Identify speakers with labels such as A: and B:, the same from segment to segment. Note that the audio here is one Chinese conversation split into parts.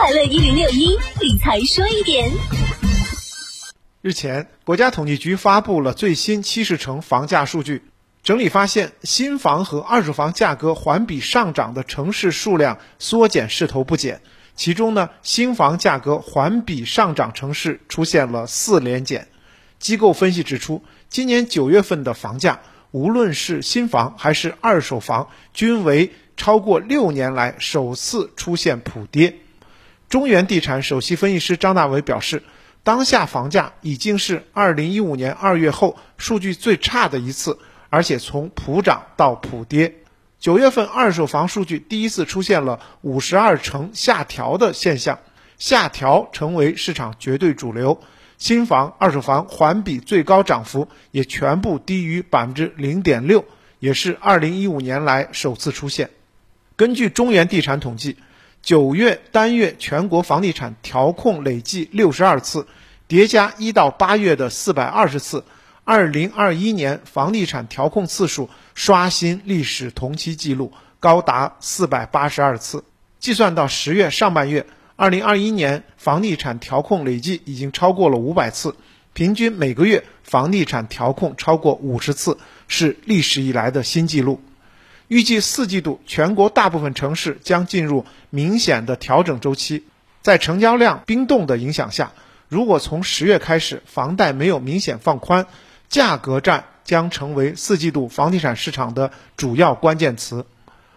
A: 快乐一零六一理财说一点。
B: 日前，国家统计局发布了最新七十城房价数据，整理发现，新房和二手房价格环比上涨的城市数量缩减势头不减。其中呢，新房价格环比上涨城市出现了四连减。机构分析指出，今年九月份的房价，无论是新房还是二手房，均为超过六年来首次出现普跌。中原地产首席分析师张大伟表示，当下房价已经是二零一五年二月后数据最差的一次，而且从普涨到普跌。九月份二手房数据第一次出现了五十二成下调的现象，下调成为市场绝对主流。新房、二手房环比最高涨幅也全部低于百分之零点六，也是二零一五年来首次出现。根据中原地产统计，九月单月全国房地产调控累计六十二次，叠加一到八月的四百二十次。二零二一年房地产调控次数刷新历史同期记录，高达四百八十二次。计算到十月上半月，二零二一年房地产调控累计已经超过了五百次，平均每个月房地产调控超过五十次，是历史以来的新纪录。预计四季度全国大部分城市将进入明显的调整周期，在成交量冰冻的影响下，如果从十月开始房贷没有明显放宽，价格战将成为四季度房地产市场的主要关键词，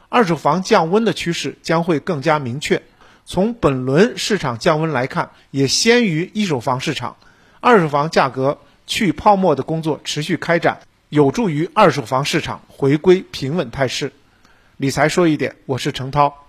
B: 二手房降温的趋势将会更加明确。从本轮市场降温来看，也先于一手房市场，二手房价格去泡沫的工作持续开展，有助于二手房市场回归平稳态势。理财说一点，我是程涛。